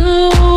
you.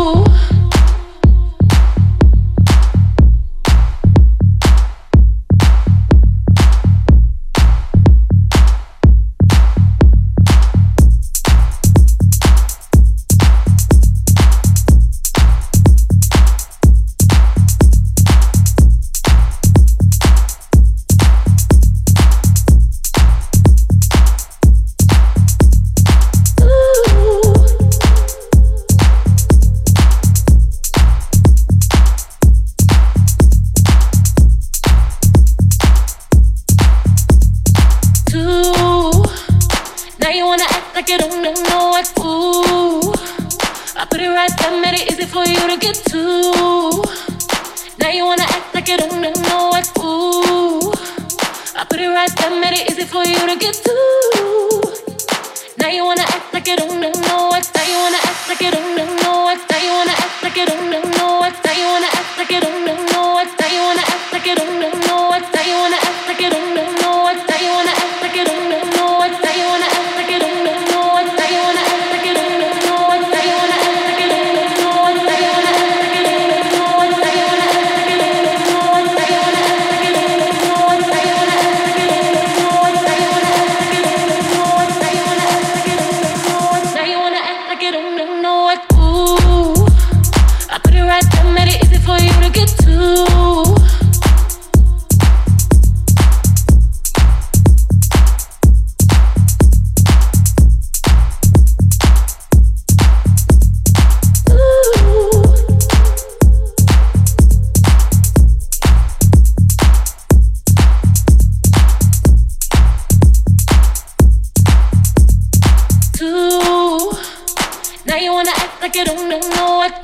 I don't know what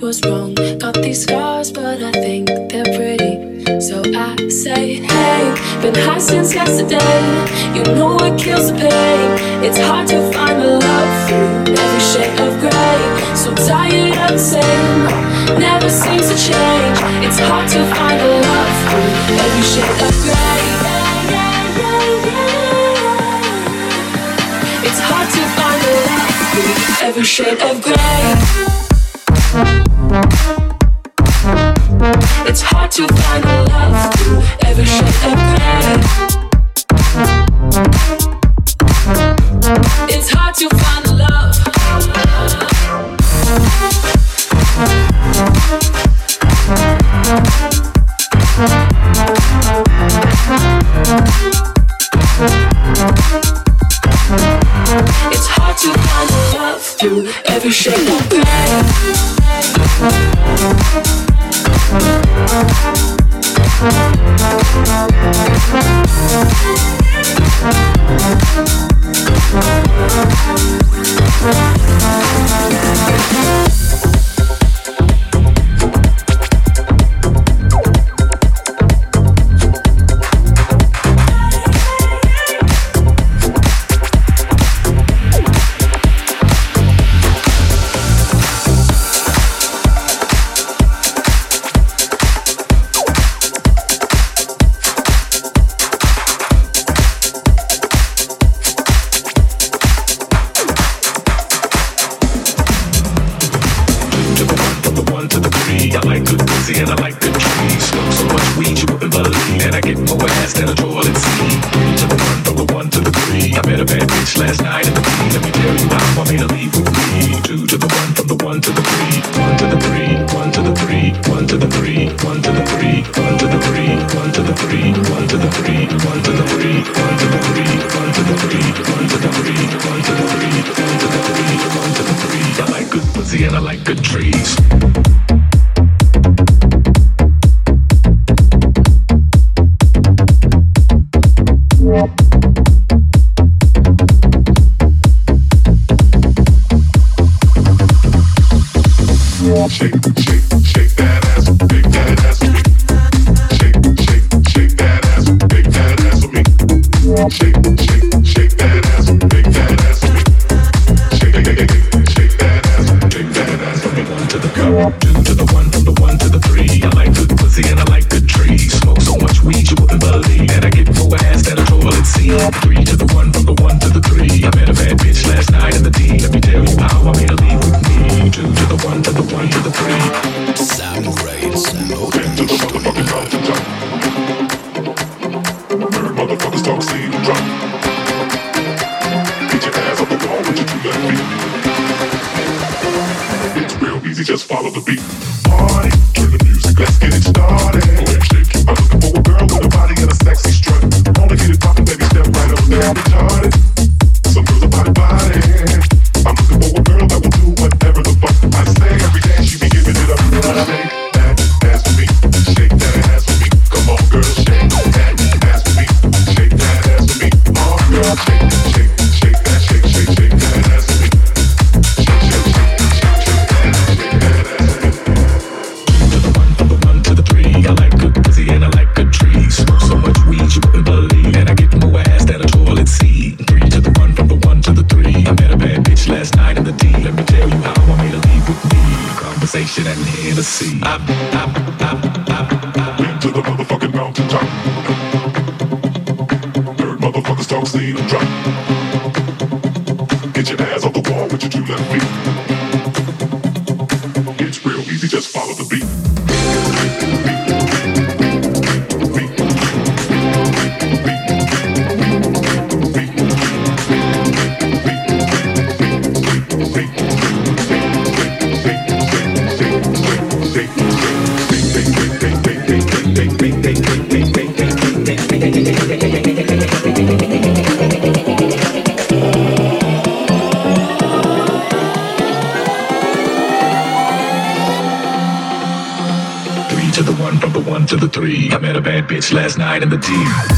was wrong. Got these scars, but I think they're pretty. So I say, hey, been high since yesterday. You know what kills the pain. It's hard to find the love through every shade of gray. So tired of the same, never seems to change. It's hard to find the love through every shade of gray. It's hard to find a love through every shade of gray. It's hard to find a love to ever shed a pain. last night at the scene. Let me tell you, I want me to leave with me. Two to the one, from the one to the three. One to the three, one to the three, one to the three, one to the three, one to the three, one to the three, one to the three, one to the three, one to the three, one to the three, one to the three, one to the three, one to the three, one to the three. I like good pussy and I like good trees. last night in the team.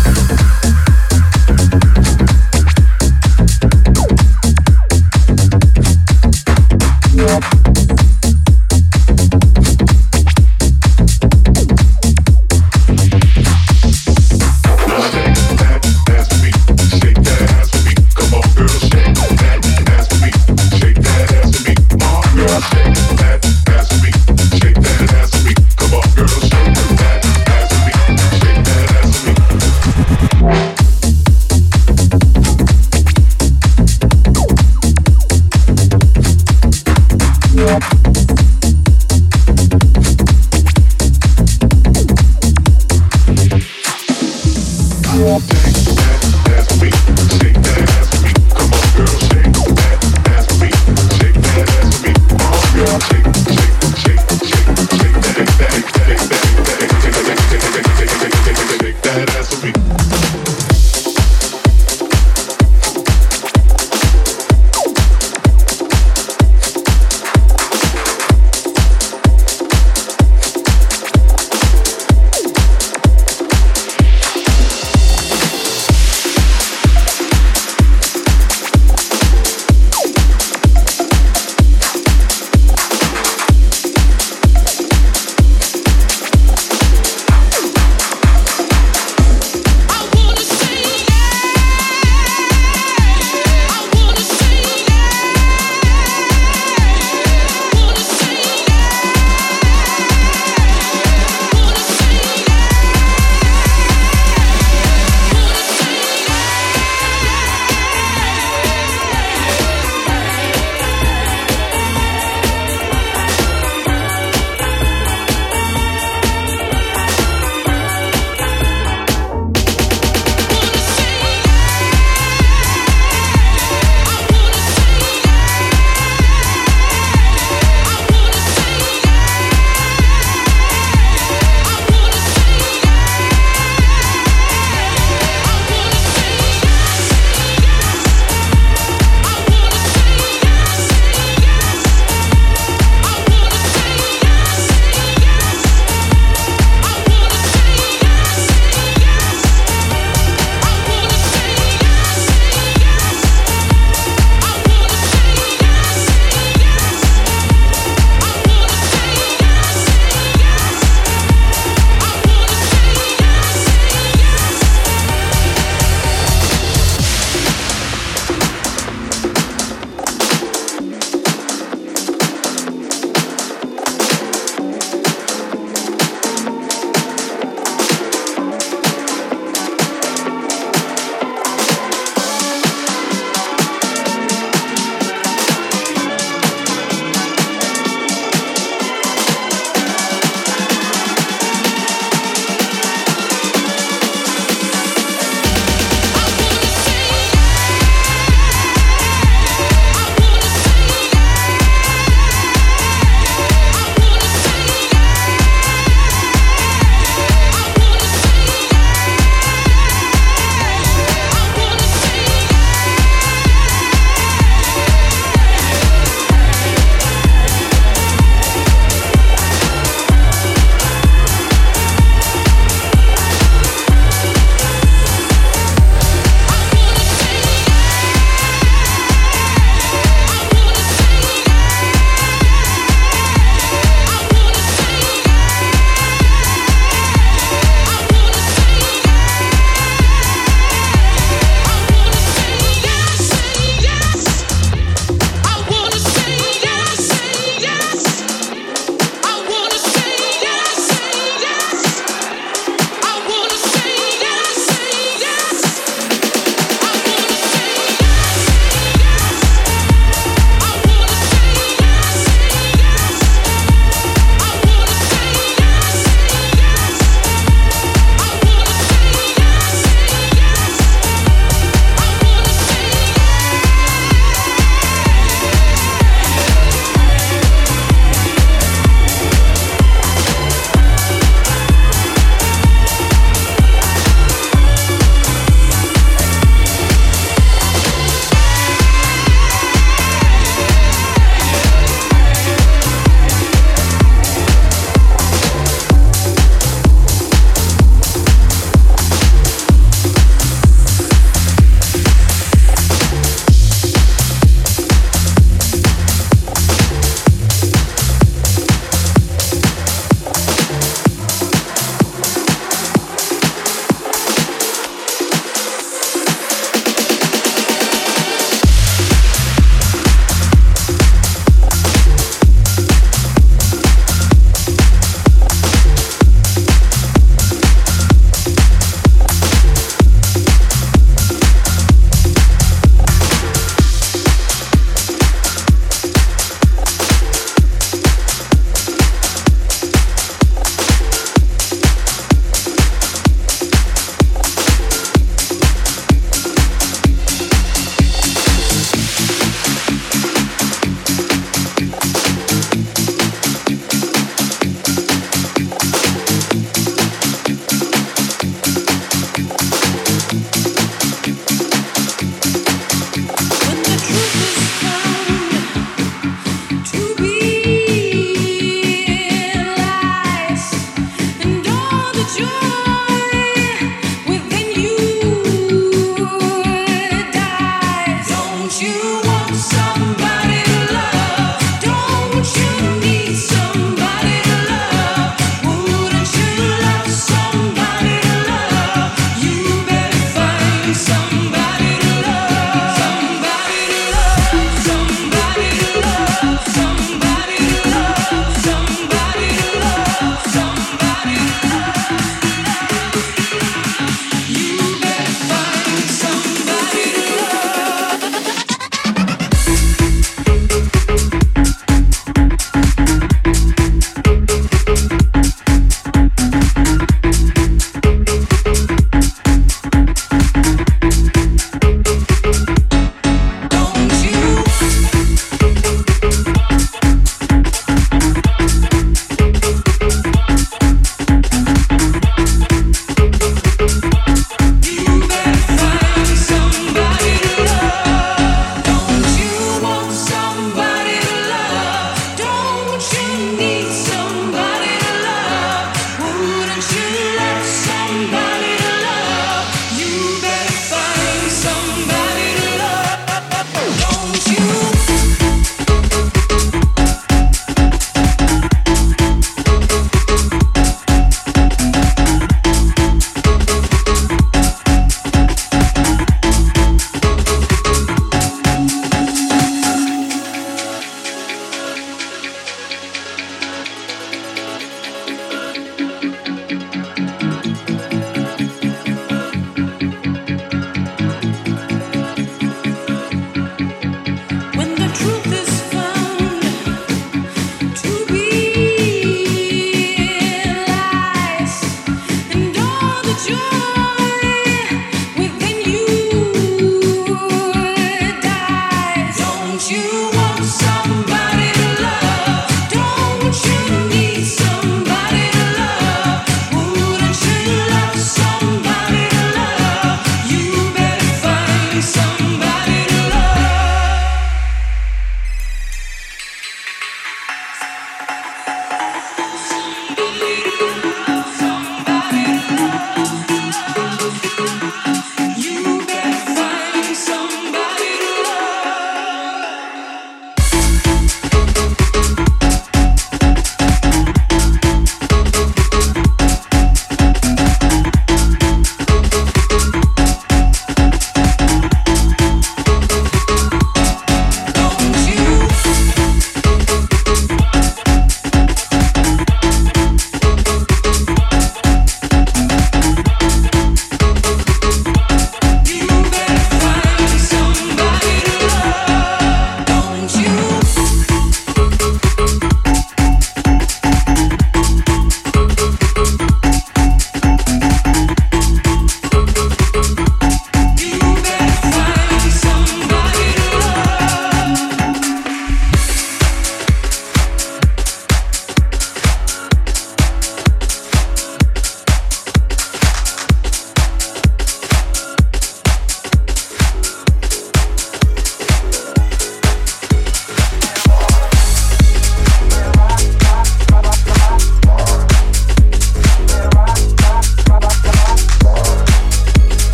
don't you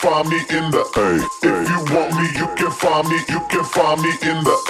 find me in the A. If you want me, you can find me, you can find me in the A.